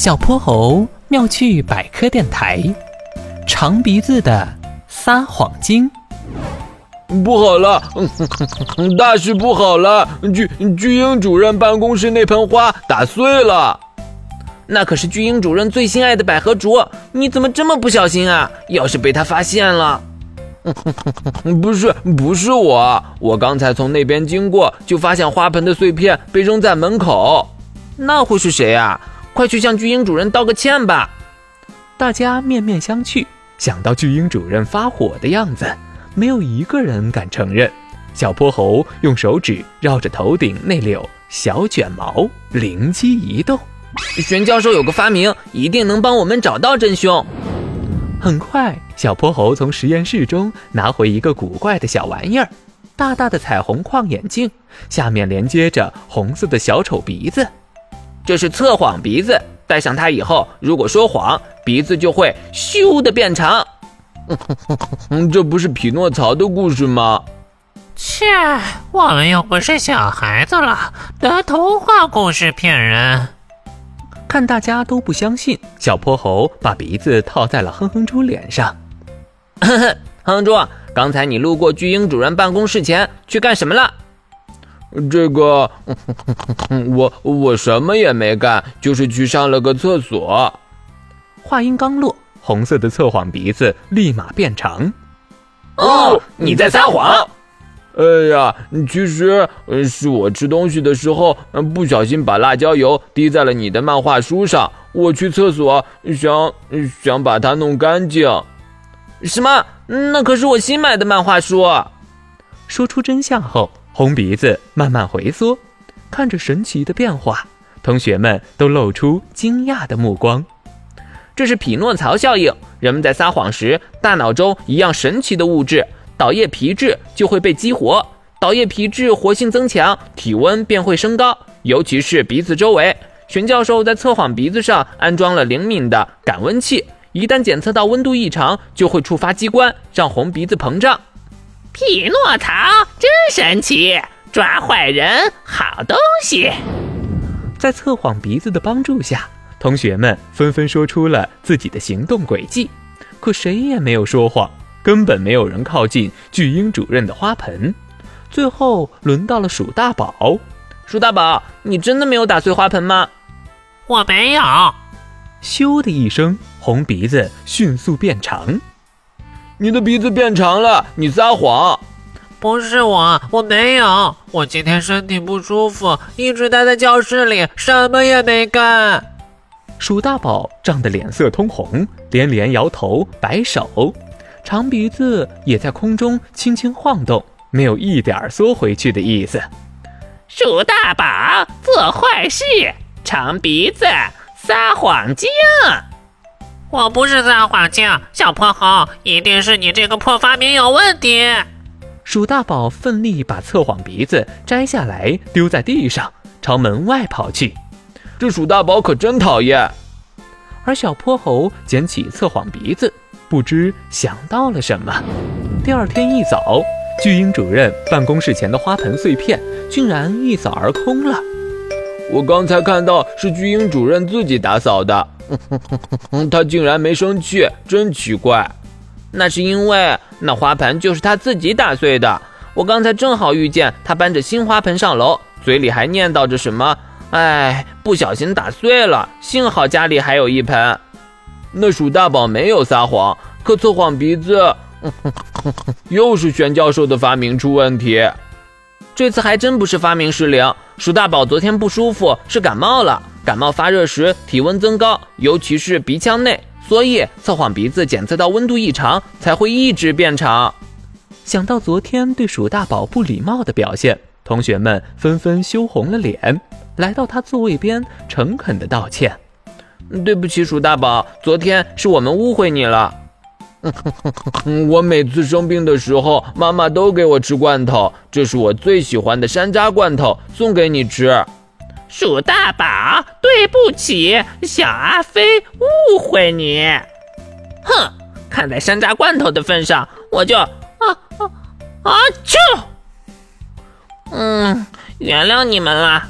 小泼猴妙趣百科电台，长鼻子的撒谎精。不好了，大事不好了！巨巨婴主任办公室那盆花打碎了，那可是巨婴主任最心爱的百合竹，你怎么这么不小心啊？要是被他发现了，不是不是我，我刚才从那边经过，就发现花盆的碎片被扔在门口，那会是谁啊？快去向巨婴主任道个歉吧！大家面面相觑，想到巨婴主任发火的样子。没有一个人敢承认。小泼猴用手指绕着头顶那绺小卷毛，灵机一动，玄教授有个发明，一定能帮我们找到真凶。很快，小泼猴从实验室中拿回一个古怪的小玩意儿——大大的彩虹框眼镜，下面连接着红色的小丑鼻子。这是测谎鼻子，戴上它以后，如果说谎，鼻子就会咻的变长。这不是匹诺曹的故事吗？切，我们又不是小孩子了，得童话故事骗人。看大家都不相信，小泼猴把鼻子套在了哼哼猪脸上。哼哼，哼哼猪，刚才你路过巨婴主人办公室前去干什么了？这个，我我什么也没干，就是去上了个厕所。话音刚落。红色的测谎鼻子立马变长。哦，你在撒谎！哎呀，其实是我吃东西的时候不小心把辣椒油滴在了你的漫画书上。我去厕所想想把它弄干净。什么？那可是我新买的漫画书。说出真相后，红鼻子慢慢回缩，看着神奇的变化，同学们都露出惊讶的目光。这是匹诺曹效应。人们在撒谎时，大脑中一样神奇的物质——导叶皮质就会被激活。导叶皮质活性增强，体温便会升高，尤其是鼻子周围。玄教授在测谎鼻子上安装了灵敏的感温器，一旦检测到温度异常，就会触发机关，让红鼻子膨胀。匹诺曹真神奇，抓坏人好东西。在测谎鼻子的帮助下。同学们纷纷说出了自己的行动轨迹，可谁也没有说谎，根本没有人靠近巨婴主任的花盆。最后轮到了鼠大宝，鼠大宝，你真的没有打碎花盆吗？我没有。咻的一声，红鼻子迅速变长。你的鼻子变长了，你撒谎。不是我，我没有。我今天身体不舒服，一直待在教室里，什么也没干。鼠大宝涨得脸色通红，连连摇头摆手，长鼻子也在空中轻轻晃动，没有一点缩回去的意思。鼠大宝做坏事，长鼻子撒谎精。我不是撒谎精，小泼猴，一定是你这个破发明有问题。鼠大宝奋力把测谎鼻子摘下来，丢在地上，朝门外跑去。这鼠大宝可真讨厌。而小泼猴捡起测谎鼻子，不知想到了什么。第二天一早，巨婴主任办公室前的花盆碎片竟然一扫而空了。我刚才看到是巨婴主任自己打扫的，他竟然没生气，真奇怪。那是因为那花盆就是他自己打碎的。我刚才正好遇见他搬着新花盆上楼，嘴里还念叨着什么。哎，不小心打碎了，幸好家里还有一盆。那鼠大宝没有撒谎，可测谎鼻子，又是玄教授的发明出问题。这次还真不是发明失灵，鼠大宝昨天不舒服，是感冒了。感冒发热时体温增高，尤其是鼻腔内，所以测谎鼻子检测到温度异常才会一直变长。想到昨天对鼠大宝不礼貌的表现，同学们纷纷羞红了脸。来到他座位边，诚恳的道歉：“对不起，鼠大宝，昨天是我们误会你了。我每次生病的时候，妈妈都给我吃罐头，这是我最喜欢的山楂罐头，送给你吃。”鼠大宝，对不起，小阿飞误会你。哼，看在山楂罐头的份上，我就啊啊啊！就，嗯，原谅你们了。